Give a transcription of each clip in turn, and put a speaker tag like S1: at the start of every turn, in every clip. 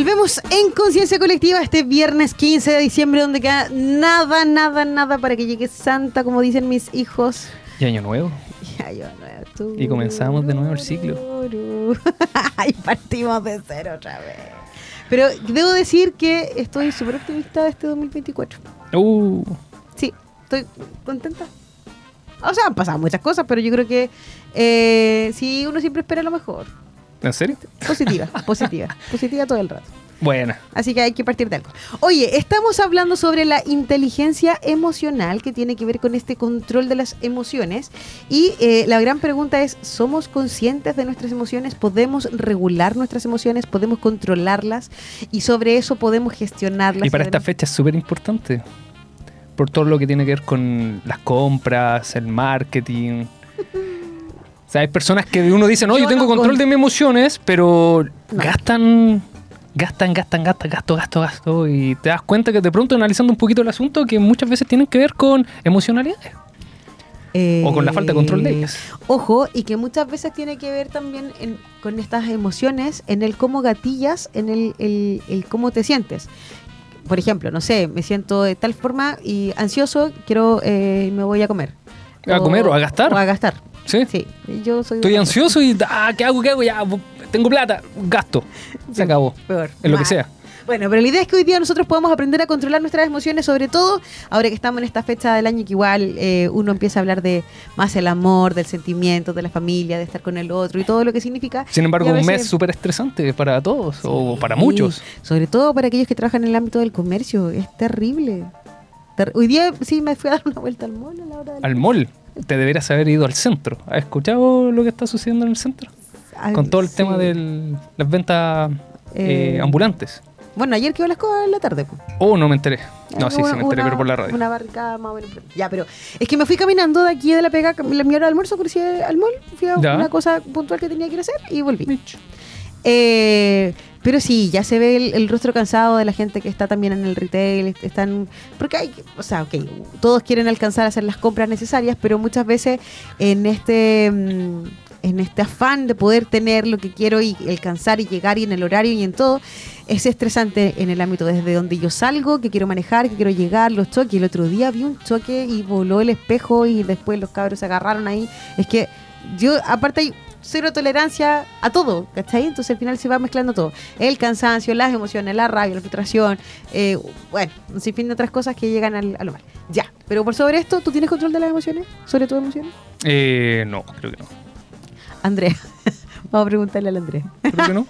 S1: Volvemos en Conciencia Colectiva este viernes 15 de diciembre, donde queda nada, nada, nada para que llegue Santa, como dicen mis hijos.
S2: Y año nuevo.
S1: Y año nuevo.
S2: Y comenzamos de nuevo el ciclo.
S1: y partimos de cero otra vez. Pero debo decir que estoy súper optimista de este 2024.
S2: Uh.
S1: Sí, estoy contenta. O sea, han pasado muchas cosas, pero yo creo que eh, sí, uno siempre espera lo mejor.
S2: ¿En serio?
S1: Positiva, positiva, positiva todo el rato.
S2: Buena.
S1: Así que hay que partir de algo. Oye, estamos hablando sobre la inteligencia emocional que tiene que ver con este control de las emociones. Y eh, la gran pregunta es, ¿somos conscientes de nuestras emociones? ¿Podemos regular nuestras emociones? ¿Podemos controlarlas? Y sobre eso podemos gestionarlas.
S2: Y para esta fecha es súper importante. Por todo lo que tiene que ver con las compras, el marketing. O sea, hay personas que uno dice, no, yo,
S1: Yo
S2: tengo
S1: no
S2: control
S1: con-
S2: de mis emociones, pero
S1: No.
S2: gastan, gastan, gastan, gastan, gasto, gasto, gasto. Y te das cuenta que de pronto analizando un poquito el asunto, que muchas veces tienen que ver con emocionalidades. O con la falta de control de ellas.
S1: Eh, Ojo, y que muchas veces tiene que ver también en- con estas emociones, en el cómo gatillas, en el, el- el cómo te sientes. Por ejemplo, no sé, me siento de tal forma y ansioso, quiero, eh, me voy a comer.
S2: ¿A comer o a gastar?
S1: O a gastar.
S2: ¿Sí?
S1: Sí, yo soy...
S2: Estoy ansioso y, ah, ¿qué hago? ¿Qué hago? Ya, tengo plata, gasto. Se acabó.
S1: Peor.
S2: En lo que sea.
S1: Bueno, pero la idea es que hoy día nosotros podemos aprender a controlar nuestras emociones, sobre todo ahora que estamos en esta fecha del año que igual eh, uno empieza a hablar de más el amor, del sentimiento, de la familia, de estar con el otro y todo lo que significa.
S2: Sin embargo, un mes súper estresante para todos o para muchos.
S1: Sobre todo para aquellos que trabajan en el ámbito del comercio. Es terrible. Ter- Hoy día sí me fui a dar una vuelta al mall a la hora del-
S2: Al mall, te deberías haber ido al centro. ¿Has escuchado lo que está sucediendo en el centro?
S1: Al-
S2: Con todo el
S1: sí.
S2: tema de las ventas eh,
S1: Eh,
S2: ambulantes.
S1: Bueno, ayer quedó las cosas en la tarde. pues.
S2: Oh, no me enteré. No, sí, sí me enteré,
S1: una-
S2: pero por la radio.
S1: Una barricada más o menos. Ya, pero es que me fui caminando de aquí de la pega, la mi hora de almuerzo, crucé al mall, fui a
S2: Ya.
S1: una cosa puntual que tenía que ir a hacer y volví. Eh, pero sí, ya se ve el, rostro cansado de la gente que está también en el retail, están porque hay, o sea, ok, todos quieren alcanzar a hacer las compras necesarias, pero muchas veces en este mm, en este afán de poder tener lo que quiero y alcanzar y llegar y en el horario y en todo, es estresante en el ámbito desde donde yo salgo, que quiero manejar, que quiero llegar, los choques. El otro día vi un choque y voló el espejo y después los cabros se agarraron ahí. Es que yo, aparte hay cero tolerancia a todo, ¿cachai? Entonces al final se va mezclando todo. El cansancio, las emociones, la rabia, la frustración, eh, bueno, un sinfín de otras cosas que llegan al, a lo mal. Ya, pero por sobre esto, ¿tú tienes control de las emociones? ¿Sobre tus emociones?
S2: Eh, no, creo que no.
S1: Andrea, vamos a preguntarle al Andrea.
S2: Creo que no.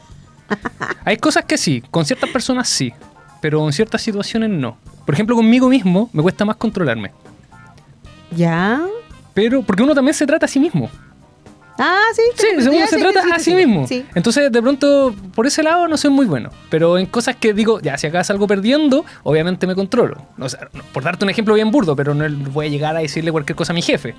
S2: Hay cosas que sí, con ciertas personas sí, pero en ciertas situaciones no. Por ejemplo, conmigo mismo me cuesta más controlarme.
S1: ¿Ya?
S2: Pero, porque uno también se trata a sí mismo.
S1: Ah, sí.
S2: Sí,
S1: ya
S2: se trata
S1: sí,
S2: a sí
S1: sí.
S2: mismo. Entonces, de pronto, por ese lado no soy muy bueno. Pero en cosas que digo, ya, si acá salgo perdiendo, obviamente me controlo. O sea, por darte un ejemplo bien burdo, pero no voy a llegar a decirle cualquier cosa a mi jefe.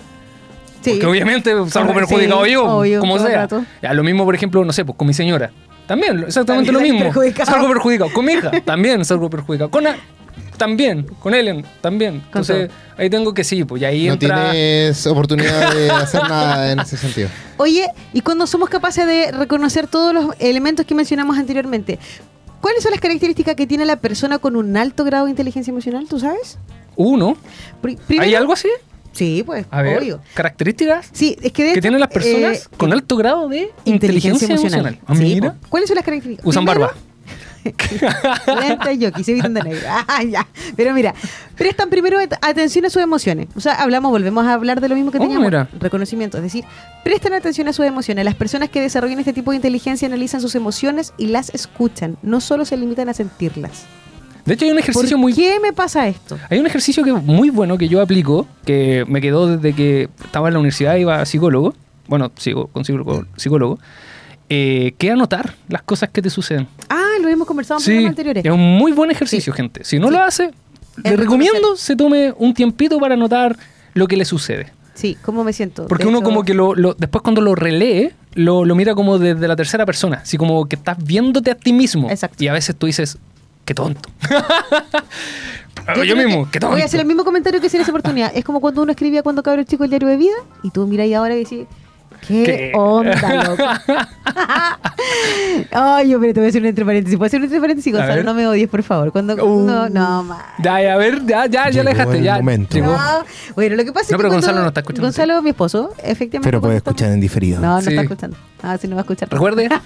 S1: Sí.
S2: Porque obviamente salgo
S1: Correcto,
S2: perjudicado yo,
S1: obvio,
S2: como sea. Ya, lo mismo, por ejemplo, no sé, pues con mi señora. También, exactamente
S1: También
S2: lo mismo.
S1: perjudicado.
S2: Salgo perjudicado. Con mi hija, también salgo perjudicado. Con a- también, con Ellen, también. Entonces, ahí tengo que sí, pues y ahí
S3: No
S2: entra.
S3: tienes oportunidad de hacer nada en ese sentido.
S1: Oye, y cuando somos capaces de reconocer todos los elementos que mencionamos anteriormente, ¿cuáles son las características que tiene la persona con un alto grado de inteligencia emocional? ¿Tú sabes?
S2: Uno.
S1: Primero-
S2: ¿Hay algo así?
S1: Sí, pues,
S2: A ver,
S1: obvio.
S2: características
S1: Sí, es que de
S2: que
S1: hecho,
S2: tienen las personas
S1: eh,
S2: con alto grado de inteligencia, emocional. Ah,
S1: Sí,
S2: mira.
S1: po. ¿Cuáles son las características?
S2: Usan
S1: Primero,
S2: barba.
S1: Lentes y se visten de negro. Ah, ya. Pero mira, prestan primero at- atención a sus emociones. O sea, hablamos, volvemos a hablar de lo mismo que
S2: Oh,
S1: teníamos.
S2: mira.
S1: Reconocimiento. Es decir, prestan atención a sus emociones. Las personas que desarrollan este tipo de inteligencia analizan sus emociones y las escuchan. No solo se limitan a sentirlas.
S2: De hecho, hay un
S1: ¿Por
S2: ejercicio muy.
S1: qué me pasa esto?
S2: Hay un ejercicio que muy bueno que yo aplico, que me quedó desde que estaba en la universidad, iba a psicólogo. Bueno, sigo con psicólogo, psicólogo eh, que anotar las cosas que te suceden.
S1: Ah, hemos conversado en
S2: Sí,
S1: anteriores.
S2: es un muy buen ejercicio,
S1: Sí.
S2: gente. Si no
S1: Sí.
S2: lo hace, le recomiendo se tome un tiempito para anotar lo que le sucede.
S1: Sí, ¿cómo me siento?
S2: Porque
S1: De
S2: uno
S1: hecho,
S2: como que lo, lo- después cuando lo relee, lo, lo mira como desde la tercera persona. Así como que estás viéndote a ti mismo.
S1: Exacto.
S2: Y a veces tú dices, qué tonto. yo,
S1: creo
S2: mismo,
S1: que
S2: qué tonto.
S1: Voy a hacer el mismo comentario que hice en esa oportunidad. Es como cuando uno escribía cuando cabro chico el diario de vida y tú miras ahí ahora y decís, ¿Qué, onda, loco? Ay, yo pero te voy a hacer un entre paréntesis. ¿Puedo hacer un entre paréntesis, Gonzalo? No me odies, por favor. Cuando,
S2: Uh.
S1: no, no, más.
S2: Ya, ya, a ver, ya, ya, ya le dejaste. Ya,
S3: momento.
S2: llegó.
S1: No, bueno, lo que pasa
S2: No,
S1: es que
S2: pero
S1: cuando-
S2: Gonzalo no está escuchando.
S1: Gonzalo, mi esposo, efectivamente.
S3: Pero puede escuchar en diferido.
S1: No, no
S2: Sí.
S1: está escuchando. Ah, sí, no va a escuchar.
S2: Recuerde.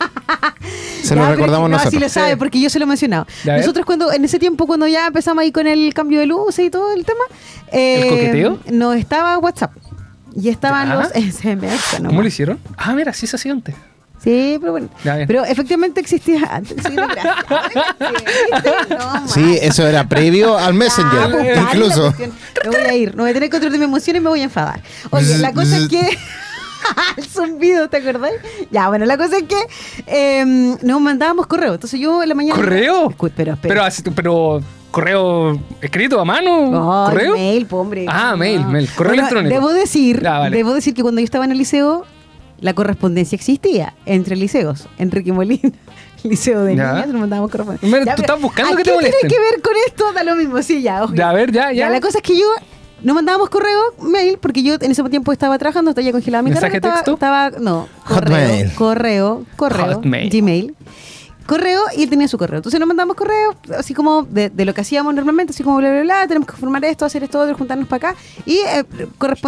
S3: Se lo
S1: Ya, pero
S3: recordamos
S1: no,
S3: nosotros.
S1: sí lo sabe,
S2: Sí.
S1: porque yo se lo he mencionado. Nosotros cuando, en ese tiempo, cuando ya empezamos ahí con el cambio de luces y todo el tema, eh,
S2: ¿El coqueteo?
S1: No estaba WhatsApp. Y estaban
S2: Ya.
S1: los SMS.
S2: ¿Cómo lo hicieron? Ah, mira, sí se hacía antes.
S1: Sí, pero bueno. Pero efectivamente existía antes. Sí,
S3: eso era previo al
S1: Ah,
S3: Messenger,
S1: pues,
S3: incluso.
S1: Me voy a ir, no voy a tener control de mi emoción y me voy a enfadar. Oye, la cosa es que. el zumbido, ¿te acordás? Ya, bueno, la cosa es que eh, nos mandábamos correo. Entonces yo en la mañana.
S2: ¿Correo?
S1: Pero, espera.
S2: Pero, así- pero correo escrito a mano.
S1: No,
S2: ¿Correo?
S1: mail, po, hombre.
S2: Ah,
S1: No.
S2: mail, mail. Correo electrónico.
S1: Debo decir,
S2: vale.
S1: debo decir que cuando yo estaba en el liceo, la correspondencia existía entre liceos. Enrique Molina, liceo de
S2: Ya.
S1: niñas, nos mandábamos correspondencia. Ya,
S2: tú estás buscando
S1: ¿a
S2: que te
S1: qué
S2: molesten.
S1: tiene que ver con esto? Da lo mismo, sí, ya. obvio.
S2: Ya, a ver, ya,
S1: Ya,
S2: ya.
S1: la cosa es que yo no mandábamos correo, mail, porque yo en ese tiempo estaba trabajando, estaba ya congelada mi
S2: ¿Mensaje
S1: carrera,
S2: texto?
S1: Estaba, estaba- no,
S3: Hotmail.
S1: correo, correo, correo,
S2: Hotmail.
S1: Gmail. Correo y él tenía su correo. Entonces nos mandamos correo, así como de, de lo que hacíamos normalmente, así como bla, bla, bla, tenemos que formar esto, hacer esto, otro, juntarnos para acá. Y eh,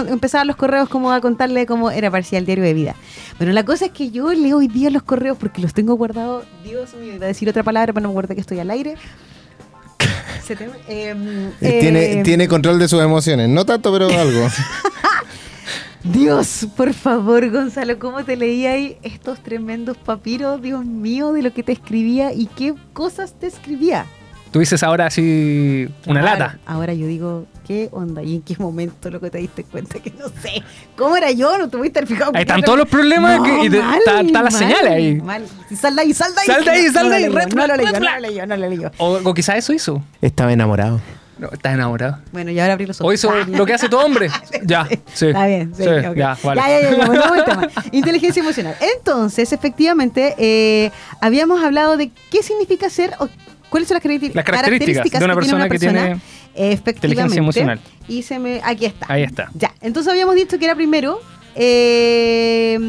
S1: empezaban los correos como a contarle cómo era parcial diario de vida. Bueno, la cosa es que yo leo hoy día los correos porque los tengo guardados. Dios mío, iba a decir otra palabra, pero no me acuerdo que estoy al aire. Se te- em,
S3: Eh, Tiene,
S1: em,
S3: tiene control de sus emociones. No tanto, pero algo.
S1: Dios, por favor, Gonzalo, ¿cómo te leía ahí estos tremendos papiros, Dios mío, de lo que te escribía y qué cosas te escribía?
S2: Tú dices ahora así una
S1: Claro,
S2: lata.
S1: Ahora yo digo, ¿qué onda? ¿Y en qué momento lo que te diste cuenta? Que no sé. ¿Cómo era yo? No tuviste el fijado.
S2: Ahí están todos los problemas que- y te- está- está la señal ahí.
S1: Mal. Y Sal de ahí, sal de ahí.
S2: Sal de ahí,
S1: No,
S2: sal
S1: no
S2: de ahí,
S1: lo
S2: red
S1: leyó, No lo
S2: red
S1: no lo leyó, no lo leyó.
S2: O, o quizás eso hizo.
S3: Estaba enamorado.
S2: No, estás enamorado.
S1: Bueno, y ahora abrí los ojos.
S2: O hizo lo que hace todo hombre. Ya, sí.
S1: Está bien, sí,
S2: ya, vale.
S1: Ya, ya, ya, ya, volvamos al tema. Inteligencia emocional. Entonces, efectivamente, eh, habíamos hablado de qué significa ser o cuáles son las,
S2: características de una persona que tiene
S1: efectivamente.
S2: inteligencia emocional.
S1: Y se me. Aquí está.
S2: Ahí está.
S1: Ya. Entonces habíamos dicho que era primero eh,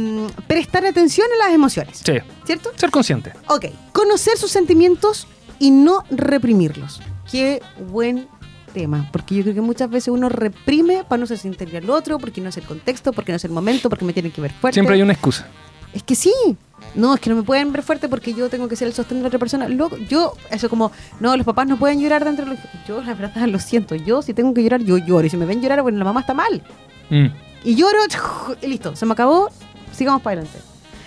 S1: prestar atención a las emociones.
S2: Sí.
S1: ¿Cierto?
S2: Ser consciente.
S1: Ok. Conocer sus sentimientos y no reprimirlos. Qué buen tema, porque yo creo que muchas veces uno reprime para no se sentir al otro, porque no es el contexto, porque no es el momento, porque me tienen que ver fuerte.
S2: Siempre hay una excusa.
S1: Es que sí. No, es que no me pueden ver fuerte porque yo tengo que ser el sostén de la otra persona. Loco, yo, eso como, no, los papás no pueden llorar dentro de los... Yo, la verdad, lo siento. Yo, si tengo que llorar, yo lloro. Y si me ven llorar, bueno, la mamá está mal.
S2: Mm.
S1: Y lloro, y listo, se me acabó, sigamos para adelante.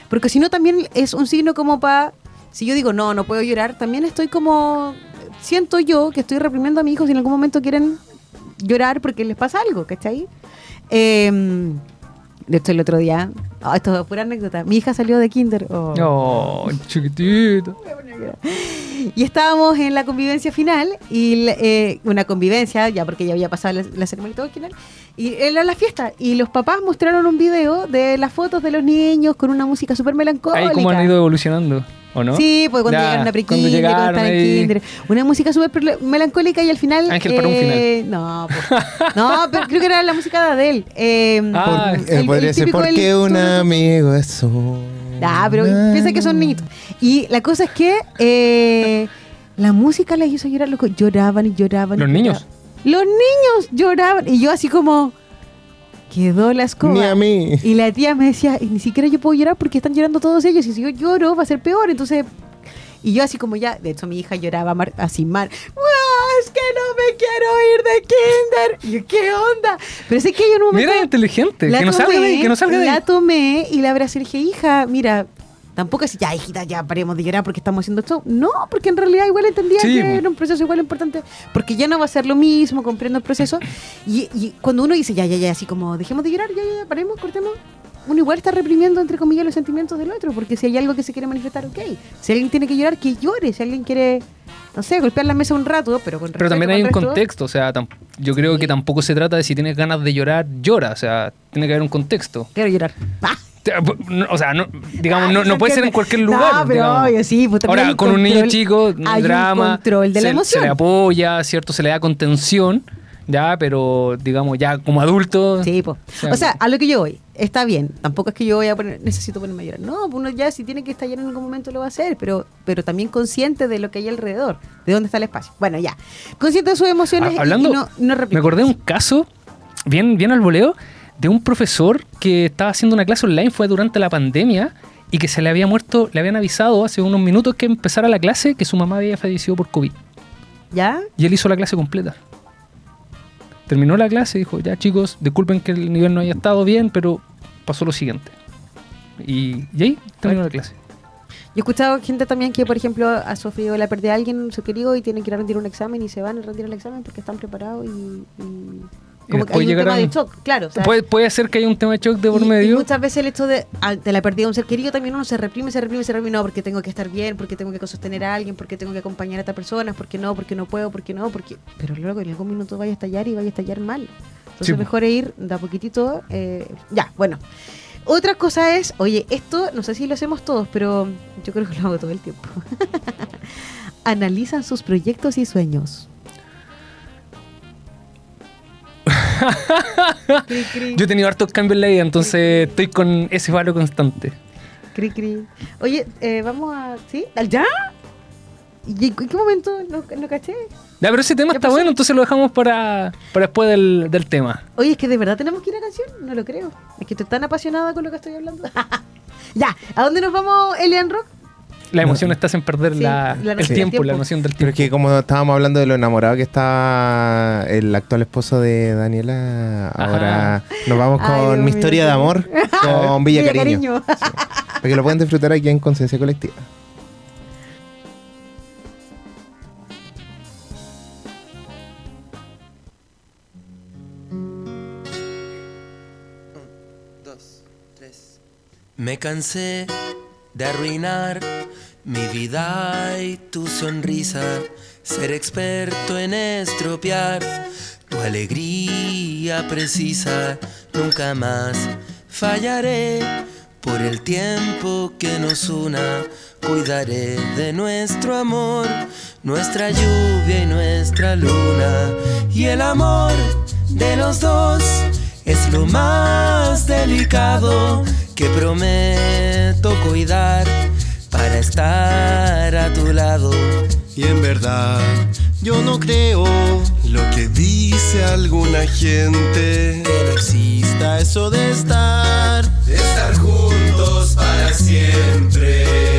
S1: Porque si no, también es un signo como para. Si yo digo, no, no puedo llorar, también estoy como. Siento yo que estoy reprimiendo a mis hijos si en algún momento quieren llorar porque les pasa algo, ¿cachai? Eh, de hecho, el otro día. ah, esto es pura anécdota. Mi hija salió de Kinder. oh.
S2: Oh, chiquitito.
S1: Y estábamos en la convivencia final, y eh, una convivencia, ya porque ya había pasado la, la ceremonia y todo al final, y era la fiesta, y los papás mostraron un video de las fotos de los niños con una música súper melancólica.
S2: Ahí cómo han ido evolucionando, ¿o no?
S1: Sí, pues cuando
S2: Ya,
S1: llegaron a
S2: cuando
S1: pre-kinder, cuando, estaban en kinder. Una música súper melancólica y al final...
S2: Ángel para un
S1: eh, No, pues, no, pero creo que era la música de Adele. Eh,
S2: Ah,
S3: eh,
S1: el-
S3: podría
S1: el
S3: ser porque un amigo es un.
S1: Ah, pero piensa que son niñitos. Y la cosa es que eh, la música les hizo llorar, loco. Lloraban y lloraban. y
S2: ¿Los niños?
S1: lloraban. Los niños lloraban. Y yo así como, quedó la escoba.
S3: Ni a mí.
S1: Y la tía me decía, y ni siquiera yo puedo llorar porque están llorando todos ellos. Y si yo lloro, va a ser peor. Entonces, y yo así como ya, de hecho mi hija lloraba mar- así mal. "Ah, Es que no me quiero ir de kinder. Y ¿qué onda? Pero sé que en un momento...
S2: Mira, inteligente.
S1: La
S2: Que no salga de ahí, que no salga de
S1: La
S2: ahí.
S1: tomé y la abracé y dije, hija, mira, tampoco así, ya, hijita, ya paremos de llorar porque estamos haciendo esto. No, porque en realidad igual entendía
S2: Sí,
S1: que era un proceso igual importante, porque ya no va a ser lo mismo, comprendo el proceso. Y, y cuando uno dice, ya, ya, ya, así como, dejemos de llorar, ya, ya, ya, paremos, cortemos. Uno igual está reprimiendo, entre comillas, los sentimientos del otro, porque si hay algo que se quiere manifestar, ok. Si alguien tiene que llorar, que llore. Si alguien quiere, no sé, golpear la mesa un rato, pero con
S2: Pero también hay un
S1: resto.
S2: contexto, o sea, yo creo que tampoco se trata de si tienes ganas de llorar, llora, o sea, tiene que haber un contexto.
S1: Quiero llorar. Ah.
S2: O sea, no, digamos,
S1: Ah,
S2: no, no puede ser en cualquier
S1: No,
S2: lugar.
S1: pero
S2: digamos.
S1: obvio, sí, pues
S2: Ahora, con un niño chico, hay
S1: hay un
S2: drama,
S1: control de la
S2: se,
S1: emoción.
S2: se le apoya, ¿cierto? Se le da contención, Ya, pero digamos, ya como adulto.
S1: Sí,
S2: sea,
S1: O sea, a lo que yo voy, está bien. Tampoco es que yo voy a poner, necesito ponerme a llorar. No, pues uno ya si tiene que estallar en algún momento lo va a hacer, pero, pero también consciente de lo que hay alrededor, de dónde está el espacio. Bueno, ya. Consciente de sus emociones
S2: Ha- hablando,
S1: y no, no
S2: me acordé de un caso, bien, bien al voleo, de un profesor que estaba haciendo una clase online, fue durante la pandemia, y que se le había muerto, le habían avisado hace unos minutos que empezara la clase que su mamá había fallecido por COVID.
S1: ¿Ya?
S2: Y él hizo la clase completa. Terminó la clase y dijo, ya chicos, disculpen que el nivel no haya estado bien, pero pasó lo siguiente. Y, y ahí terminó la clase.
S1: Yo he escuchado gente también que, por ejemplo, ha sufrido la pérdida de alguien, su querido, y tienen que ir a rendir un examen y se van a rendir el examen porque están preparados y. y- como que hay un tema
S2: llegarán-
S1: de shock, claro. o sea,
S2: puede, puede ser que haya un tema de shock de por
S1: y- y
S2: medio.
S1: muchas veces el hecho de, de la pérdida de un ser querido también uno se reprime, se reprime, se reprime. No, porque tengo que estar bien, porque tengo que sostener a alguien, porque tengo que acompañar a esta persona, porque no, porque no puedo, porque no, porque. Pero luego en algún minuto vaya a estallar y vaya a estallar mal. Entonces
S2: Sí,
S1: mejor es ir de a poquitito. eh, ya, bueno. Otra cosa es, oye, esto no sé si lo hacemos todos, pero yo creo que lo hago todo el tiempo. Analizan sus proyectos y sueños. Cri, cri.
S2: Yo he tenido hartos cambios en la vida, entonces estoy con ese valor constante.
S1: Cri, cri. Oye, eh, vamos a. ¿Sí? ¿Al ¿Ya? ¿Y en qué momento no, no caché?
S2: Ya, pero ese tema
S1: ¿Qué
S2: está
S1: pasó?
S2: bueno, entonces lo dejamos para, para después del, del tema.
S1: Oye, es que de verdad tenemos que ir a canción. No lo creo. Es que estoy tan apasionada con lo que estoy hablando. ya, ¿a dónde nos vamos, Elian Rock?
S2: La emoción está en perder
S1: Sí,
S2: la-
S1: la
S2: el tiempo,
S1: tiempo.
S2: la noción del
S3: Pero
S2: tiempo.
S3: es que como estábamos hablando de lo enamorado que está el actual esposo de Daniela, ahora nos vamos
S1: Ay,
S3: con
S1: Dios
S3: mi historia de amor con Villa, Cariño.
S1: Cariño.
S3: Para que lo puedan disfrutar aquí en Conciencia Colectiva.
S4: dos, tres. Me cansé de arruinar mi vida y tu sonrisa, ser experto en estropear tu alegría precisa. Nunca más fallaré por el tiempo que nos una. Cuidaré de nuestro amor, nuestra lluvia y nuestra luna. Y el amor de los dos es lo más delicado que prometo cuidar para estar a tu lado.
S5: Y en verdad, yo no creo lo que dice alguna gente.
S4: Que no exista
S5: Eso de estar, de estar juntos para siempre.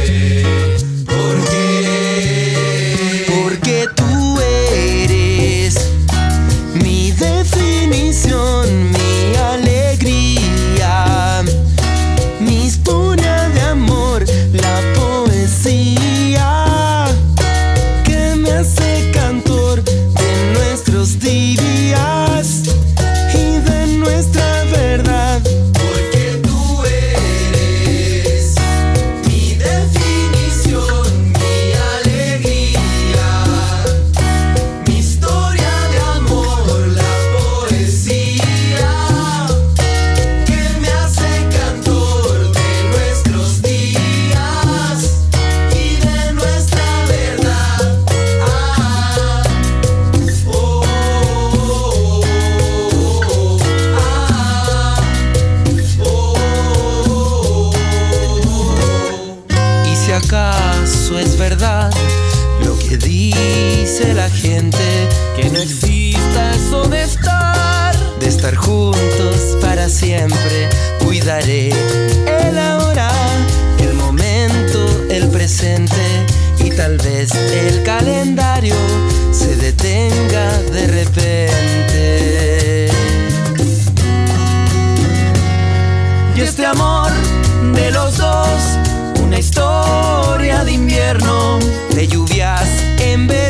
S4: En verano.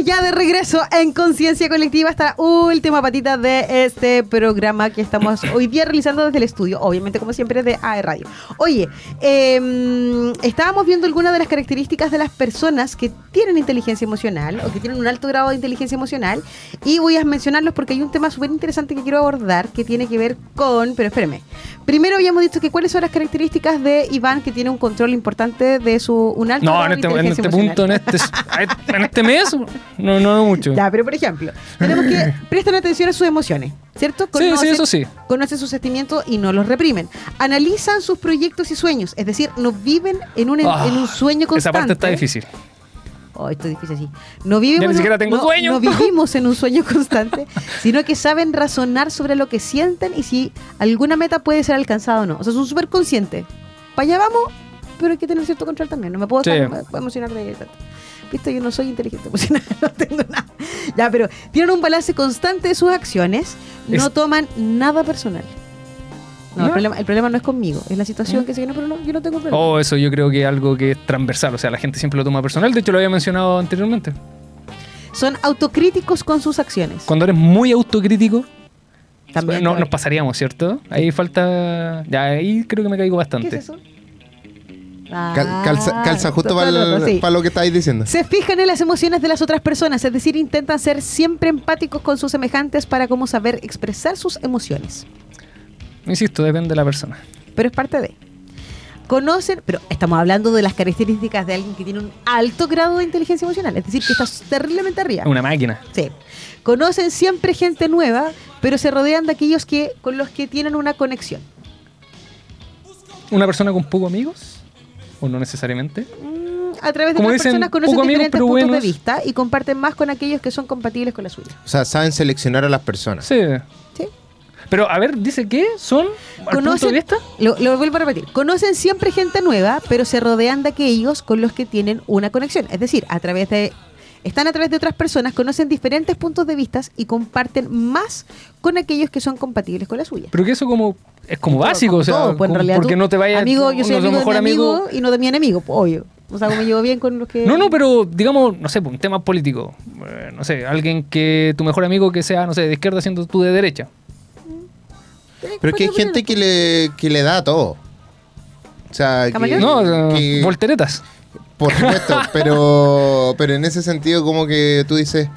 S1: Estamos ya de regreso en Conciencia Colectiva, esta última patita de este programa que estamos hoy día realizando desde el estudio, obviamente como siempre de AE Radio. Oye, eh, estábamos viendo algunas de las características de las personas que tienen inteligencia emocional o que tienen un alto grado de inteligencia emocional y voy a mencionarlos porque hay un tema súper interesante que quiero abordar que tiene que ver con, pero espérame, primero habíamos dicho que cuáles son las características de Iván que tiene un control importante de su un alto
S2: No,
S1: grado
S2: en
S1: de
S2: este, en
S1: inteligencia
S2: este punto, en
S1: emocional.
S2: este, en este mes, no, no mucho.
S1: Ya, pero por ejemplo, tenemos que prestar atención a sus emociones, ¿cierto?
S2: Sí, sí, eso sí.
S1: Conocen sus sentimientos y no los reprimen. Analizan sus proyectos y sueños, es decir, no viven en un,
S2: Ah,
S1: en un sueño constante.
S2: Esa parte está difícil.
S1: Oh, esto es difícil, sí. No vivimos,
S2: Ya ni
S1: en un-
S2: siquiera tengo
S1: no-
S2: sueño.
S1: No vivimos en un sueño constante, sino que saben razonar sobre lo que sienten y si alguna meta puede ser alcanzada o no. O sea, son súper conscientes. Para allá vamos, pero hay que tener cierto control también. No me puedo,
S2: Sí.
S1: estar- me puedo emocionar de tanto. Viste, yo no soy inteligente emocional, no tengo nada. Ya, pero tienen un balance constante de sus acciones, no
S2: Es-
S1: toman nada personal. No, El, problema, el problema no es conmigo, es la situación que se viene, pero no, yo no tengo problema.
S2: Oh, eso yo creo que es algo que es transversal. O sea, la gente siempre lo toma personal. De hecho, lo había mencionado anteriormente.
S1: Son autocríticos con sus acciones.
S2: Cuando eres muy autocrítico,
S1: También
S2: no, nos pasaríamos, ¿cierto? Ahí falta. Ya, ahí creo que me caigo
S1: ¿Qué
S2: bastante.
S1: es eso?
S3: Cal-
S1: Ah,
S3: calza, calza justo para lo que estáis diciendo.
S1: Se fijan en las emociones de las otras personas, es decir, intentan ser siempre empáticos con sus semejantes para cómo saber expresar sus emociones.
S2: Insisto, depende de la persona.
S1: Pero es parte de. Conocen, pero estamos hablando de las características de alguien que tiene un alto grado de inteligencia emocional, es decir, que está terriblemente arriba.
S2: Una máquina.
S1: Sí. Conocen siempre gente nueva, pero se rodean de aquellos que con los que tienen una conexión.
S2: Una persona con pocos amigos. O no necesariamente.
S1: Mm, A través de
S2: Como
S1: otras
S2: dicen,
S1: personas conocen
S2: poco amigos,
S1: diferentes
S2: pero
S1: puntos
S2: buenos.
S1: de vista y comparten más con aquellos que son compatibles con la suya.
S3: O sea, saben seleccionar a las personas.
S2: Sí.
S1: ¿Sí?
S2: Pero a ver, dice que son. Al punto de vista.
S1: Lo, lo vuelvo a repetir. Conocen siempre gente nueva, pero se rodean de aquellos con los que tienen una conexión. Es decir, a través de. Están a través de otras personas, conocen diferentes puntos de vista y comparten más con aquellos que son compatibles con la suya.
S2: Pero que eso como es como
S1: Todo,
S2: básico,
S1: como
S2: o sea,
S1: todo, pues, en
S2: como-
S1: realidad
S2: porque
S1: tú-
S2: no te vayas
S1: Amigo, yo soy amigo
S2: los
S1: de mi
S2: mejores
S1: amigo
S2: amigos-
S1: y no de mi enemigo, pues, obvio. O sea, me llevo bien con los que.
S2: No, no, pero digamos, no sé, un tema político. Eh, no sé, alguien que tu mejor amigo que sea, no sé, de izquierda siendo tú de derecha.
S3: Pero es que hay gente que le, que le da a todo. O sea, que.
S2: No,
S3: que-
S2: eh, volteretas.
S3: por supuesto, pero, pero en ese sentido como que tú dices,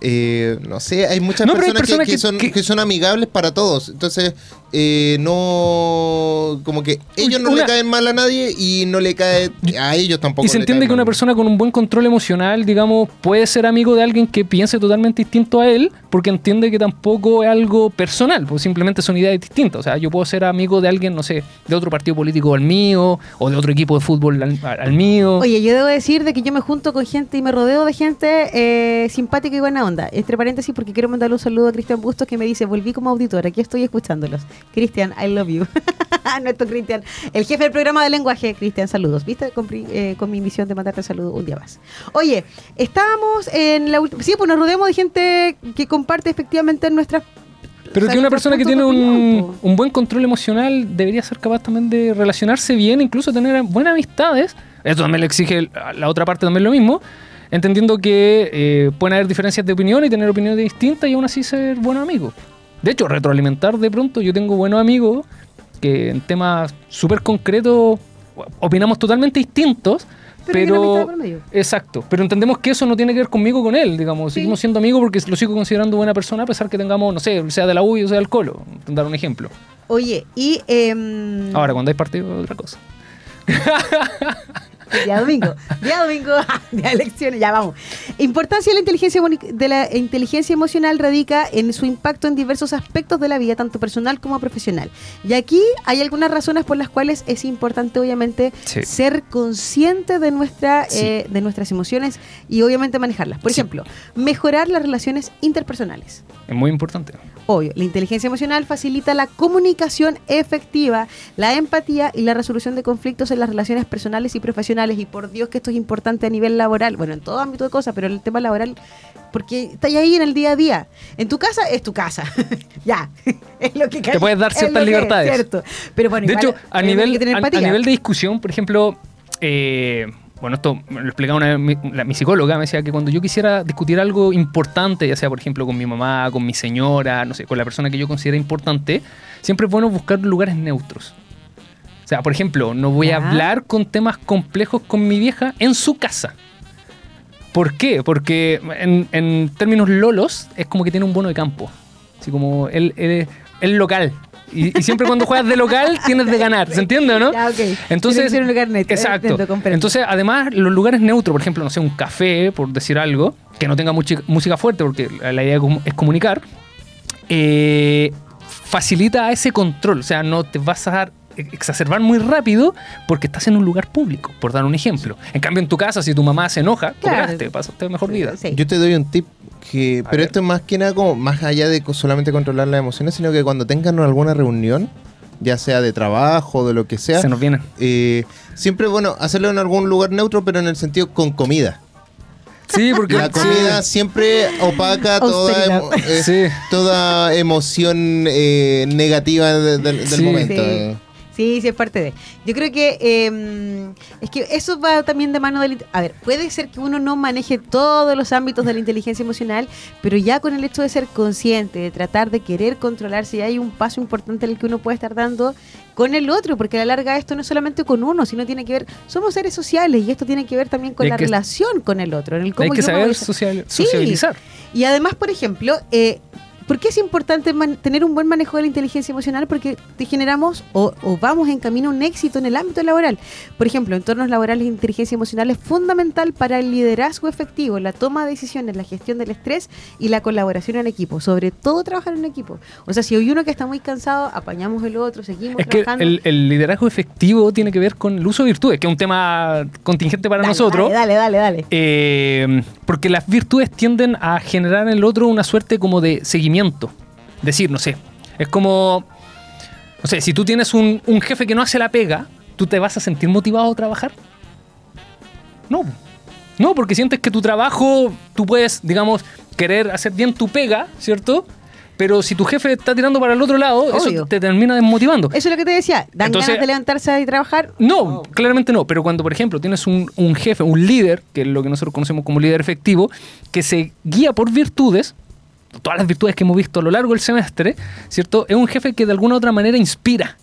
S3: eh, no sé, hay muchas
S2: No, pero hay
S3: personas, que-
S2: personas
S3: que,
S2: que-
S3: son,
S2: que-
S3: que son amigables para todos. Entonces, eh, no, como que ellos no
S2: Una-
S3: le caen mal a nadie y no le cae a ellos tampoco.
S2: Y se entiende que una persona con un buen control emocional, digamos, puede ser amigo de alguien que piense totalmente distinto a él, porque entiende que tampoco es algo personal, pues simplemente son ideas distintas. O sea, yo puedo ser amigo de alguien, no sé, de otro partido político al mío, o de otro equipo de fútbol al, al mío.
S1: Oye, yo debo decir de que yo me junto con gente y me rodeo de gente eh, simpática y buena onda. Entre paréntesis, porque quiero mandarle un saludo a Cristian Bustos que me dice, volví como auditor, aquí estoy escuchándolos. Cristian, I love you. Nuestro Cristian, el jefe del programa de lenguaje. Cristian, saludos. ¿Viste? Con, eh, con mi misión de mandarte saludo un día más. Oye, estábamos en la última... Sí, pues nos rodeamos de gente que comparte efectivamente nuestras...
S2: Pero
S1: o sea,
S2: que una persona que tiene un, buen control emocional debería ser capaz también de relacionarse bien, incluso tener buenas amistades. Eso también le exige la otra parte también lo mismo, entendiendo que eh, pueden haber diferencias de opinión y tener opiniones distintas y aún así ser buenos amigos. De hecho, retroalimentar de pronto, yo tengo buenos amigos que en temas súper concretos opinamos totalmente distintos,
S1: Pero
S2: pero... Exacto, pero entendemos que eso no tiene que ver conmigo con él, digamos,
S1: Sí.
S2: seguimos siendo amigos porque lo sigo considerando buena persona a pesar que tengamos, no sé, sea de la U yo sea del Colo, dar un ejemplo.
S1: Oye, y... em,
S2: Ahora, cuando hay partido, otra cosa.
S1: Día domingo, día domingo, día de elecciones, ya vamos. Importancia de la inteligencia de la inteligencia emocional radica en su impacto en diversos aspectos de la vida, tanto personal como profesional. Y aquí hay algunas razones por las cuales es importante, obviamente,
S2: Sí.
S1: ser consciente de nuestra,
S2: Sí.
S1: eh, de nuestras emociones y obviamente manejarlas. Por
S2: Sí.
S1: ejemplo, mejorar las relaciones interpersonales.
S2: Es muy importante.
S1: Obvio, la inteligencia emocional facilita la comunicación efectiva, la empatía y la resolución de conflictos en las relaciones personales y profesionales. Y por Dios que esto es importante a nivel laboral, bueno, en todo ámbito de cosas, pero el tema laboral, porque está ahí en el día a día. En tu casa es tu casa, ya, es lo que
S2: Te puedes dar ciertas
S1: es,
S2: libertades.
S1: cierto. Pero bueno,
S2: de
S1: igual,
S2: hecho, a nivel, a, nivel de discusión, por ejemplo, eh, bueno, esto me lo explicaba una vez mi, la- mi psicóloga, me decía que cuando yo quisiera discutir algo importante, ya sea por ejemplo con mi mamá, con mi señora, no sé, con la persona que yo considero importante, siempre es bueno buscar lugares neutros. O sea, por ejemplo, no voy a hablar con temas complejos con mi vieja en su casa. ¿Por qué? Porque en, en términos lolos es como que tiene un bono de campo. Así como él es local. Y, y siempre cuando juegas de local tienes de ganar. ¿Se entiende o no?
S1: Ya, ok. Tiene
S2: Entonces,
S1: un lugar neutro.
S2: Exacto. Entonces, además, los lugares neutros, por ejemplo, no sé, un café, por decir algo, que no tenga muchi- música fuerte, porque la idea es comunicar, eh, facilita ese control. O sea, no te vas a dar- exacerbar muy rápido porque estás en un lugar público, por dar un ejemplo. En cambio, en tu casa, si tu mamá se enoja,
S1: Claro.
S2: cobraste, pasaste mejor vida.
S1: Sí.
S3: Yo te doy un tip que, pero
S2: ver.
S3: esto es más que nada como más allá de solamente controlar las emociones, sino que cuando tengan alguna reunión, ya sea de trabajo, de lo que sea,
S2: Se nos vienen.
S3: eh, siempre bueno hacerlo en algún lugar neutro, pero en el sentido con comida.
S2: Sí, porque
S3: La comida siempre opaca toda, emo- eh,
S2: Sí.
S3: toda emoción eh, negativa de- de- del
S2: Sí.
S3: momento.
S1: Sí. Sí, sí, es parte de. Yo creo que eh, es que eso va también de mano del. A ver, puede ser que uno no maneje todos los ámbitos de la inteligencia emocional, pero ya con el hecho de ser consciente, de tratar de querer controlarse, ya hay un paso importante en el que uno puede estar dando con el otro, porque a la larga esto no es solamente con uno, sino tiene que ver. Somos seres sociales y esto tiene que ver también con
S2: Y
S1: la
S2: que-
S1: relación con el otro. En el
S2: hay
S1: cómo
S2: que
S1: yo
S2: saber social-
S1: Sí.
S2: sociabilizar.
S1: y además, por ejemplo, eh, ¿por qué es importante tener un buen manejo de la inteligencia emocional? Porque te generamos o, o vamos en camino a un éxito en el ámbito laboral. Por ejemplo, entornos laborales de inteligencia emocional es fundamental para el liderazgo efectivo, la toma de decisiones, la gestión del estrés y la colaboración en equipo. Sobre todo trabajar en equipo. O sea, si hay uno que está muy cansado, apañamos el otro, seguimos
S2: Es que
S1: trabajando.
S2: el, el liderazgo efectivo tiene que ver con el uso de virtudes, que es un tema contingente para
S1: Dale,
S2: nosotros.
S1: Dale, dale, dale. dale.
S2: Eh, porque las virtudes tienden a generar en el otro una suerte como de seguimiento. Decir, no sé, es como, no sé, si tú tienes un, un jefe que no hace la pega, ¿tú te vas a sentir motivado a trabajar? No. No, porque sientes que tu trabajo, tú puedes, digamos, querer hacer bien tu pega, ¿cierto? Pero si tu jefe está tirando para el otro lado,
S1: Obvio.
S2: eso te termina desmotivando.
S1: Eso es lo que te decía. Dan
S2: Entonces-
S1: ganas de levantarse y trabajar.
S2: No, claramente no. Pero cuando, por ejemplo, tienes un, un jefe, un líder, que es lo que nosotros conocemos como líder efectivo, que se guía por virtudes, todas las virtudes que hemos visto a lo largo del semestre, ¿cierto? Es un jefe que de alguna u otra manera inspira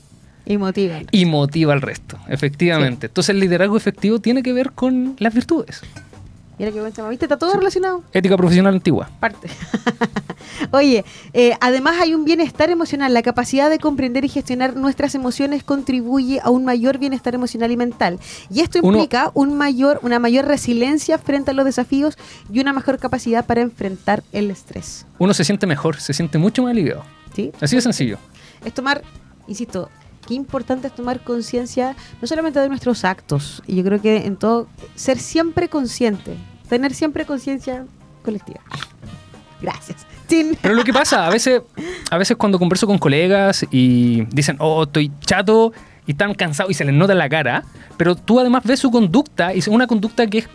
S1: Y motivan.
S2: y motiva al resto, efectivamente. Entonces el liderazgo efectivo tiene que ver con las virtudes.
S1: Mira qué buen tema. ¿Viste? Está todo relacionado.
S2: Ética profesional antigua.
S1: parte. Oye, eh, además hay un bienestar emocional. La capacidad de comprender y gestionar nuestras emociones contribuye a un mayor bienestar emocional y mental. Y esto
S2: Uno-
S1: implica un mayor, una mayor resiliencia frente a los desafíos y una mejor capacidad para enfrentar el estrés.
S2: Uno se siente mejor, se siente mucho más aliviado.
S1: ¿sí?
S2: Así de sencillo.
S1: Es tomar, insisto, qué importante es tomar conciencia no solamente de nuestros actos, y yo creo que en todo, ser siempre consciente, tener siempre conciencia colectiva. Gracias.
S2: Pero lo que pasa, a veces, a veces cuando converso con colegas y dicen, oh, estoy chato y están cansados y se les nota la cara, pero tú además ves su conducta y es una conducta que es-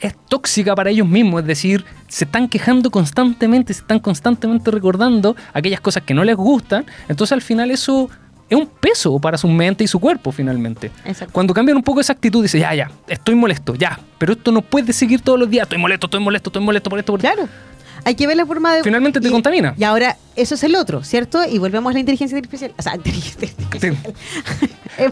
S2: es tóxica para ellos mismos, es decir, se están quejando constantemente, se están constantemente recordando aquellas cosas que no les gustan, entonces al final eso es un peso para su mente y su cuerpo finalmente.
S1: Exacto.
S2: Cuando cambian un poco esa actitud, dice, ya, ya, estoy molesto, ya, pero esto no puede seguir todos los días, estoy molesto, estoy molesto, estoy molesto por esto, por.
S1: Claro. Hay que ver la forma de.
S2: Finalmente te
S1: y-
S2: contamina.
S1: Y ahora, eso es el otro, ¿cierto? Y volvemos a la inteligencia artificial. O sea, inteligencia artificial.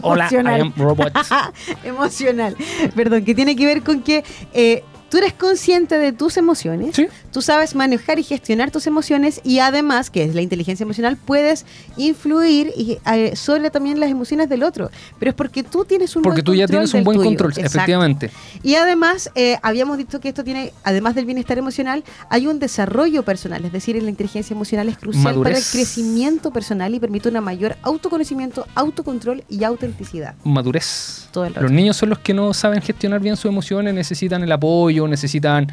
S2: Hola,
S1: Emocional.
S2: I am robot.
S1: Emocional. Perdón, que tiene que ver con que eh, tú eres consciente de tus emociones.
S2: Sí.
S1: Tú sabes manejar y gestionar tus emociones y además, que es la inteligencia emocional, puedes influir y, eh, sobre también las emociones del otro. Pero es porque tú tienes un
S2: Porque
S1: buen
S2: tú ya tienes un buen
S1: tuyo.
S2: control,
S1: Exacto.
S2: efectivamente.
S1: Y además, eh, habíamos dicho que esto tiene, además del bienestar emocional, hay un desarrollo personal, es decir, la inteligencia emocional es crucial
S2: Madurez.
S1: para el crecimiento personal y permite una mayor autoconocimiento, autocontrol y autenticidad.
S2: Madurez.
S1: Todo el rato.
S2: Los niños son los que no saben gestionar bien sus emociones, necesitan el apoyo, necesitan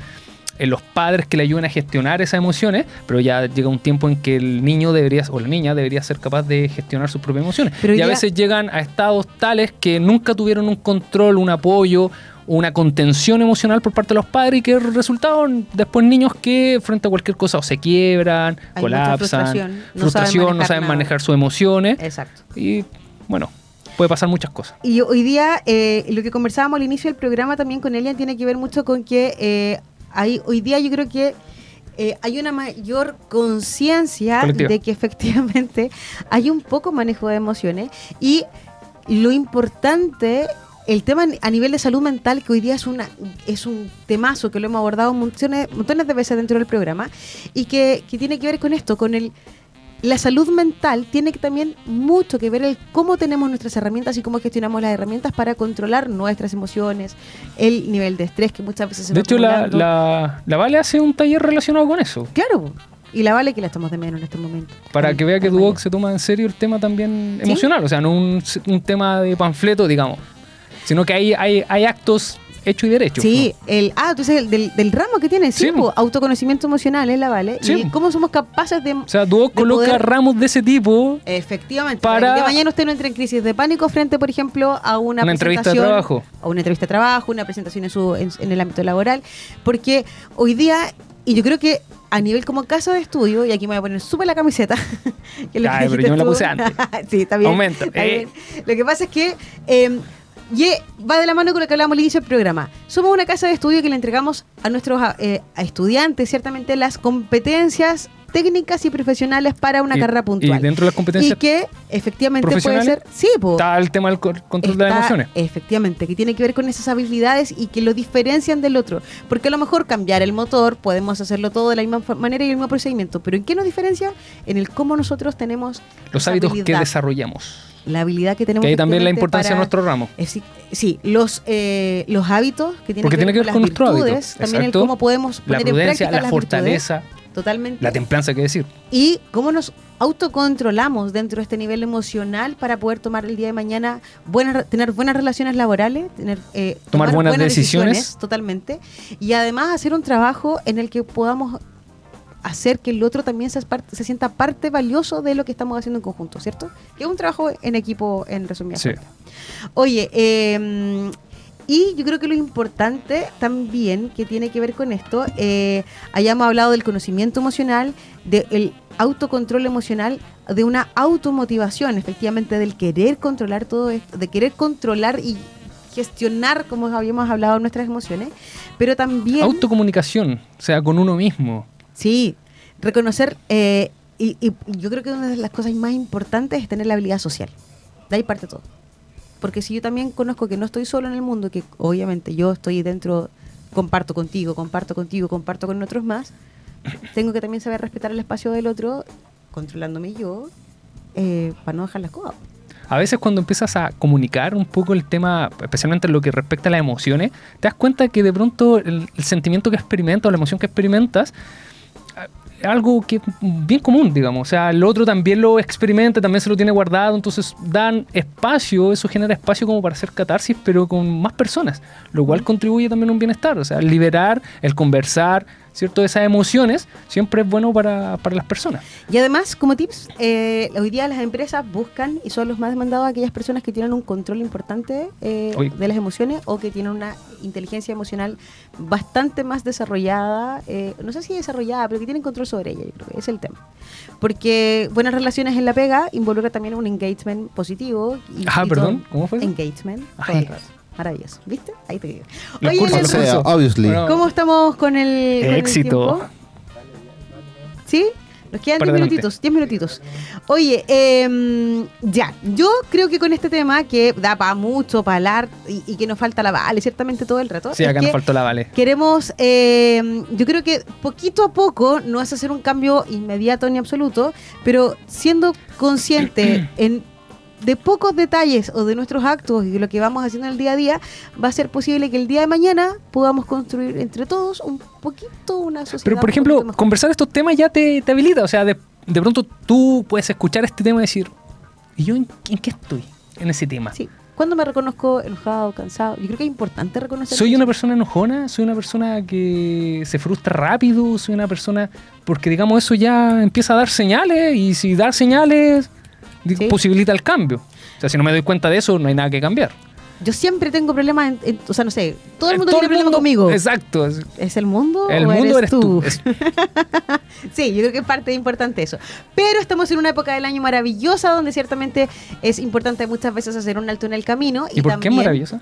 S2: eh, los padres que le ayuden a gestionar esas emociones, pero ya llega un tiempo en que el niño debería, o la niña debería ser capaz de gestionar sus propias emociones.
S1: Pero
S2: y a veces llegan a estados tales que nunca tuvieron un control, un apoyo, una contención emocional por parte de los padres y que resultaron después niños que frente a cualquier cosa o se quiebran,
S1: Hay
S2: colapsan,
S1: frustración, no saben
S2: frustración, no
S1: manejar
S2: saben manejar sus emociones
S1: Exacto.
S2: y bueno, puede pasar muchas cosas.
S1: Y hoy día, eh, lo que conversábamos al inicio del programa también con Elian tiene que ver mucho con que eh, hay, hoy día yo creo que eh, hay una mayor conciencia de que efectivamente hay un poco manejo de emociones y lo importante, el tema a nivel de salud mental, que hoy día es, una, es un temazo que lo hemos abordado montones, montones de veces dentro del programa y que, que tiene que ver con esto, con el la salud mental tiene que también mucho que ver el cómo tenemos nuestras herramientas y cómo gestionamos las herramientas para controlar nuestras emociones, el nivel de estrés que muchas veces se
S2: De hecho, la, la, la Vale hace un taller relacionado con eso.
S1: Claro, y la vale que la estamos de menos en este momento.
S2: Para que vea que Duoc se toma en serio el tema también
S1: ¿Sí?
S2: emocional. O sea, no un, un tema de panfleto, digamos. Sino que hay, hay, hay actos hechos y derechos.
S1: Sí, el, ah, entonces el del, del ramo que tiene, sí,
S2: Sí,
S1: po, autoconocimiento emocional, es la vale.
S2: Sí,
S1: Y cómo somos capaces de...
S2: O sea, Duoc
S1: de
S2: coloca
S1: poder-
S2: ramos de ese tipo
S1: Efectivamente.
S2: Para-
S1: que mañana usted no entre en crisis de pánico frente, por ejemplo, a una,
S2: Una entrevista de trabajo.
S1: A una entrevista de trabajo, una presentación en, su, en, en el ámbito laboral. Porque hoy día, y yo creo que a nivel como casa de estudio, y aquí me voy a poner súper la camiseta. que lo que
S2: Ay, pero
S1: dijiste
S2: yo me la
S1: tú.
S2: puse antes.
S1: sí, está bien.
S2: Aumenta,
S1: está
S2: eh.
S1: bien. Lo que pasa es que... eh, y va de la mano con lo que hablamos al inicio del programa. Somos una casa de estudio que le entregamos a nuestros eh, a estudiantes, ciertamente, las competencias técnicas y profesionales para una
S2: y,
S1: carrera puntual.
S2: y dentro de las competencias
S1: Y que efectivamente puede ser. Sí, po,
S2: está el tema del co- control de las emociones.
S1: Efectivamente, que tiene que ver con esas habilidades y que lo diferencian del otro. Porque a lo mejor cambiar el motor, podemos hacerlo todo de la misma manera y el mismo procedimiento. Pero ¿en qué nos diferencia? En el cómo nosotros tenemos
S2: Los hábitos que desarrollamos.
S1: La habilidad que tenemos.
S2: Que ahí también la importancia de
S1: para-
S2: nuestro ramo.
S1: eh, sí, los, eh, los hábitos que tienen
S2: Porque tiene que ver con
S1: las
S2: nuestro hábito.
S1: virtudes, también
S2: Exacto.
S1: el cómo podemos
S2: La
S1: poner en
S2: prudencia,
S1: práctica
S2: la fortaleza,
S1: virtudes. Totalmente.
S2: la templanza, que decir.
S1: y cómo nos autocontrolamos dentro de este nivel emocional para poder tomar el día de mañana buenas tener buenas relaciones laborales tener eh,
S2: Tomar buenas decisiones.
S1: totalmente y además hacer un trabajo en el que podamos hacer que el otro también se, se sienta parte valioso de lo que estamos haciendo en conjunto cierto que es un trabajo en equipo en resumidas
S2: Sí.
S1: cuentas. Oye, eh, y yo creo que lo importante también que tiene que ver con esto, eh, hayamos hablado del conocimiento emocional, del autocontrol emocional, de una automotivación, efectivamente, del querer controlar todo esto, de querer controlar y gestionar, como habíamos hablado, nuestras emociones, pero también...
S2: Autocomunicación, o sea, con uno mismo.
S1: Sí, reconocer, eh, y, y yo creo que una de las cosas más importantes es tener la habilidad social. De ahí parte todo. Porque si yo también conozco que no estoy solo en el mundo, que obviamente yo estoy dentro, comparto contigo, comparto contigo, comparto con otros más, tengo que también saber respetar el espacio del otro, controlándome yo, eh, para no dejar las cosas.
S2: A veces cuando empiezas a comunicar un poco el tema, especialmente en lo que respecta a las emociones, te das cuenta que de pronto el, el sentimiento que experimentas o la emoción que experimentas algo que es bien común, digamos. O sea, el otro también lo experimenta, también se lo tiene guardado, entonces dan espacio, eso genera espacio como para hacer catarsis, pero con más personas, lo cual contribuye también a un bienestar. O sea, liberar, el conversar, ¿cierto? Esas emociones siempre es bueno para, para las personas.
S1: Y además, como tips, eh, hoy día las empresas buscan y son los más demandados aquellas personas que tienen un control importante eh, de las emociones o que tienen una inteligencia emocional bastante más desarrollada, eh, no sé si desarrollada, pero que tienen control sobre ella, yo creo que es el tema. Porque buenas relaciones en la pega involucra también un engagement positivo. Y,
S2: Ah,
S1: y
S2: perdón,
S1: todo-
S2: ¿cómo fue eso?
S1: Engagement. todo
S2: Ay.
S1: el rato. Maravilloso. ¿Viste? Ahí te digo.
S2: Los
S1: Oye,
S2: cursos, cursos.
S3: obviously.
S1: ¿cómo estamos con el, con el
S2: Éxito.
S1: tiempo? ¿Sí? Nos quedan
S2: Para
S1: 10
S2: adelante.
S1: minutitos, 10 minutitos. Oye, em, ya, yo creo que con este tema que da para mucho, para hablar y, y que nos falta la vale, ciertamente todo el rato.
S2: Sí, acá nos faltó la Vale.
S1: Queremos, em, yo creo que poquito a poco, no es hacer un cambio inmediato ni absoluto, pero siendo consciente en de pocos detalles o de nuestros actos y de lo que vamos haciendo en el día a día, va a ser posible que el día de mañana podamos construir entre todos un poquito una sociedad.
S2: Pero, por ejemplo, conversar estos temas ya te, te habilita. O sea, de, de pronto tú puedes escuchar este tema y decir, ¿y yo en, en qué estoy en ese tema?
S1: Sí. ¿Cuándo me reconozco enojado, cansado? Yo creo que es importante reconocer.
S2: ¿Soy una persona enojona? ¿Soy una persona que se frustra rápido? ¿Soy una persona...? Porque, digamos, eso ya empieza a dar señales y si dar señales
S1: Sí.
S2: posibilita el cambio. O sea, si no me doy cuenta de eso, no hay nada que cambiar.
S1: Yo siempre tengo problemas, en- en- o sea, no sé, todo el mundo tiene problemas conmigo.
S2: Exacto. es-
S1: ¿Es el mundo
S2: El
S1: o
S2: mundo eres tú.
S1: Sí, yo creo que es parte importante eso. Pero estamos en una época del año maravillosa donde ciertamente es importante muchas veces hacer un alto en el camino.
S2: ¿Y, por qué
S1: también-
S2: maravillosa?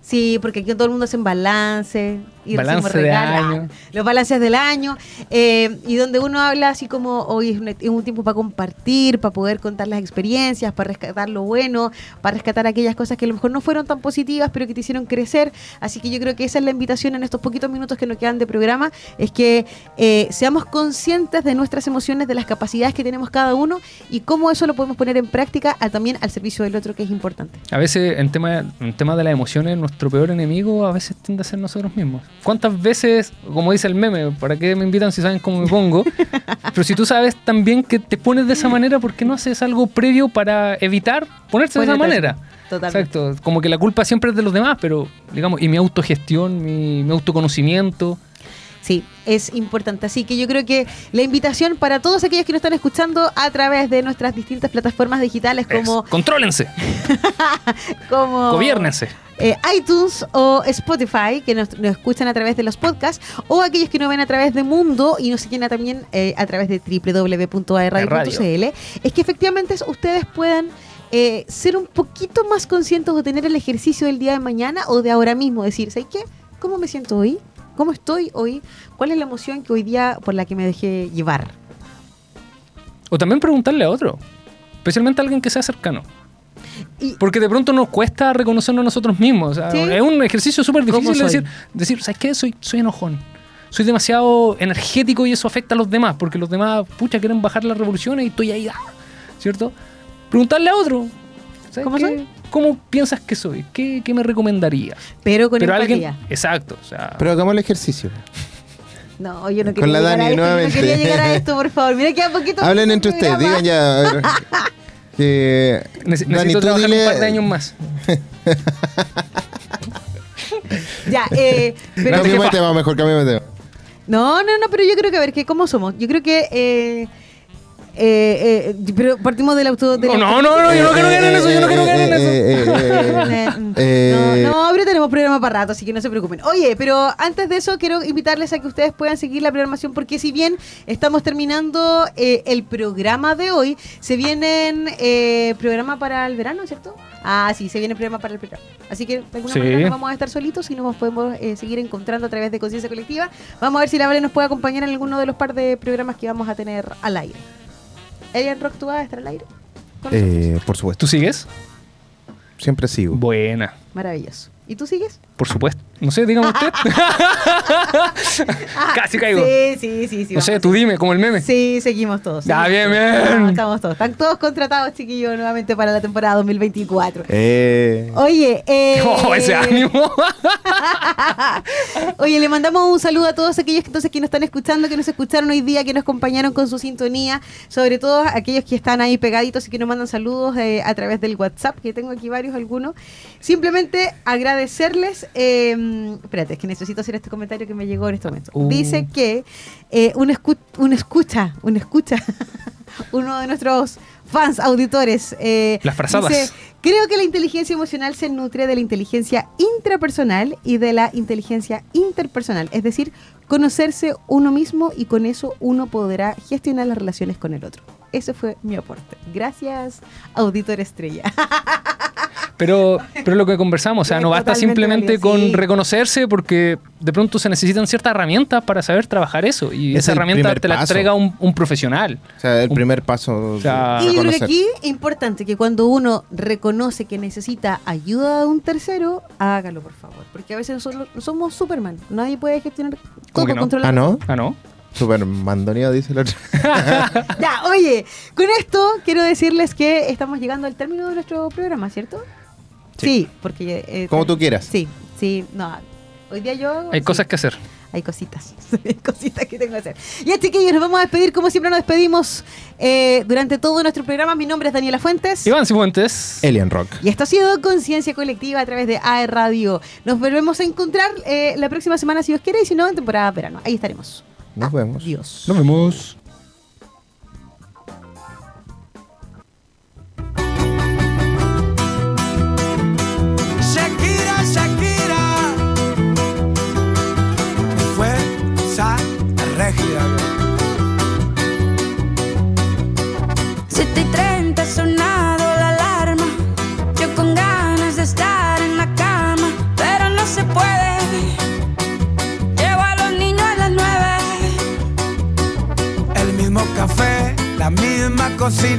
S1: Sí, porque aquí todo el mundo hace un balance. Y
S2: Balance de
S1: regalos,
S2: año.
S1: Los balances del año. eh, y donde uno habla así como hoy es un, es un tiempo para compartir, para poder contar las experiencias, para rescatar lo bueno, para rescatar aquellas cosas que a lo mejor no fueron tan positivas, pero que te hicieron crecer. Así que yo creo que esa es la invitación en estos poquitos minutos que nos quedan de programa, es que eh, seamos conscientes de nuestras emociones, de las capacidades que tenemos cada uno y cómo eso lo podemos poner en práctica a- también al servicio del otro, que es importante.
S2: A veces, en tema, en tema de las emociones, nuestro peor enemigo a veces tiende a ser nosotros mismos. ¿Cuántas veces, como dice el meme, ¿para qué me invitan si saben cómo me pongo? Pero si tú sabes también que te pones de esa manera, ¿por qué no haces algo previo para evitar ponerse de esa manera?
S1: Totalmente.
S2: Exacto. Como que la culpa siempre es de los demás, pero, digamos, y mi autogestión, mi, mi autoconocimiento.
S1: Sí, es importante. Así que yo creo que la invitación para todos aquellos que nos están escuchando a través de nuestras distintas plataformas digitales como,
S2: es, contrólense,
S1: como
S2: gobiernense.
S1: Eh, iTunes o Spotify, que nos, escuchan a través de los podcasts, o aquellos que nos ven a través de Mundo y nos siguen también eh, a través de www.aerradio.cl, es que efectivamente ustedes puedan eh, ser un poquito más conscientes de tener el ejercicio del día de mañana o de ahora mismo, decir, ¿sabes qué? ¿Cómo me siento hoy? ¿Cómo estoy hoy? ¿Cuál es la emoción que hoy día por la que me dejé llevar?
S2: O también preguntarle a otro, especialmente a alguien que sea cercano.
S1: Y,
S2: Porque de pronto nos cuesta reconocernos a nosotros mismos. o sea,
S1: Sí.
S2: Es un ejercicio súper
S1: ¿Cómo
S2: difícil de decir, decir, ¿sabes qué? Soy, soy enojón. Soy demasiado energético y eso afecta a los demás, porque los demás, pucha, quieren bajar las revoluciones y estoy ahí, ah, ¿cierto? Preguntarle a otro. ¿sabes
S1: ¿Cómo
S2: qué?
S1: soy?
S2: ¿Cómo piensas que soy? ¿Qué, qué me recomendaría?
S1: pero con
S2: Pero
S1: empatía.
S2: alguien, exacto, o sea,
S3: Pero hagamos el ejercicio.
S1: No, yo no
S3: Con
S1: quería
S3: la
S1: llegar
S3: Dani
S1: a esto, yo no quería llegar a esto, por favor. Mira que a poquito.
S3: Hablen entre ustedes, digan ya. a ver, que, Dani,
S2: necesito
S3: tú
S2: trabajar
S3: dile-
S2: un par de años más.
S1: Ya, eh, pero
S3: Cambiemos de tema, mejor cambiemos de tema.
S1: No, no, no, pero yo creo que a ver, que ¿cómo somos? Yo creo que. Eh, eh, eh, pero partimos del auto. del
S2: No, no,
S1: auto-
S2: no, no, yo no quiero ganar en eso, yo no quiero ganar en eso.
S1: Eh,
S3: Eh,
S1: no, no, pero tenemos programa para rato, así que no se preocupen. Oye, pero antes de eso quiero invitarles a que ustedes puedan seguir la programación porque si bien estamos terminando eh, el programa de hoy, se vienen eh, programa para el verano, ¿cierto? Ah, sí, se viene programa para el verano. Así que de alguna
S2: Sí.
S1: manera no vamos a estar solitos y nos podemos eh, seguir encontrando a través de Conciencia Colectiva. Vamos a ver si la Vale nos puede acompañar en alguno de los par de programas que vamos a tener al aire. Elian Rock, ¿tú vas a estar al aire?
S3: eh, por supuesto,
S2: ¿Tú sigues?
S3: siempre sigo.
S2: Buena,
S1: Maravilloso. ¿Y tú sigues?
S2: por supuesto. No sé, dígame usted. Casi caigo.
S1: Sí, sí, sí. sí
S2: no sé, tú dime, como el meme.
S1: Sí, seguimos todos.
S2: Ya, bien, bien.
S1: No, estamos todos. Están todos contratados, chiquillos, nuevamente para la temporada 2024.
S3: Eh,
S1: Oye, eh,
S2: Oh, ese ánimo.
S1: Oye, le mandamos un saludo a todos aquellos que entonces que nos están escuchando, que nos escucharon hoy día, que nos acompañaron con su sintonía, sobre todo aquellos que están ahí pegaditos y que nos mandan saludos eh, a través del WhatsApp, que tengo aquí varios, algunos. Simplemente agradecerles, eh, espérate, es que necesito hacer este comentario que me llegó en este momento.
S2: Uh.
S1: Dice que eh, un, escu- un escucha, un escucha, uno de nuestros fans, auditores, eh,
S2: Las frazadas.
S1: dice, Creo que la inteligencia emocional se nutre de la inteligencia intrapersonal y de la inteligencia interpersonal, es decir, conocerse uno mismo y con eso uno podrá gestionar las relaciones con el otro. Ese fue mi aporte. Gracias, auditor estrella.
S2: Pero, pero lo que conversamos, o sea, no basta simplemente con
S1: sí.
S2: reconocerse porque de pronto se necesitan ciertas herramientas para saber trabajar eso. Y
S3: Es
S2: esa herramienta te la
S3: paso.
S2: entrega un, un profesional.
S3: o sea, el
S2: un-
S3: primer paso.
S2: o sea,
S3: de
S1: y yo creo que aquí es importante que cuando uno reconoce que necesita ayuda de un tercero, hágalo por favor. Porque a veces solo- somos Superman. Nadie puede gestionar todo,
S2: ¿Cómo que no?
S1: controlar
S3: Ah, ¿no?
S2: Ah, ¿no?
S3: Super mandoneo, dice el otro.
S1: Ya, oye, con esto quiero decirles que estamos llegando al término de nuestro programa, ¿cierto? Sí, porque... eh,
S3: Como tú quieras.
S1: Sí, sí, no. Hoy día yo...
S2: Hay
S1: sí,
S2: cosas que hacer.
S1: Hay cositas, hay cositas que tengo que hacer. Ya, chiquillos, nos vamos a despedir como siempre nos despedimos eh, durante todo nuestro programa. Mi nombre es Daniela Fuentes.
S2: Iván Cifuentes.
S3: Alien Rock.
S1: Y esto ha sido Conciencia Colectiva a través de AE Radio. Nos volvemos a encontrar eh, la próxima semana, si Dios quiere, y si no, en temporada de verano. Ahí estaremos.
S3: Nos vemos.
S1: Dios.
S2: Nos vemos.
S6: Shakira, Shakira. Fuerza regia. 73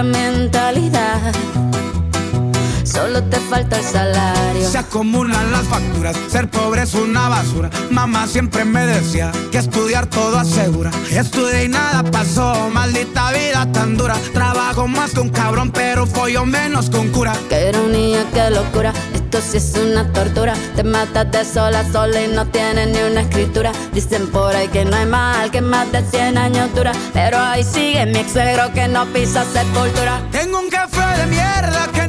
S7: La mentalidad. Solo te falta el salario.
S6: Se acumulan las facturas, ser pobre es una basura. Mamá siempre me decía que estudiar todo asegura. Estudié y nada pasó, maldita vida tan dura. Trabajo más que un cabrón, pero follo menos con cura.
S7: Qué ironía, qué locura. Esto es una tortura. Te matas de sola a sola y no tienes ni una escritura. Dicen por ahí que no hay mal, que más de 100 años dura. Pero ahí sigue mi ex que no pisa sepultura.
S6: Tengo un café de mierda que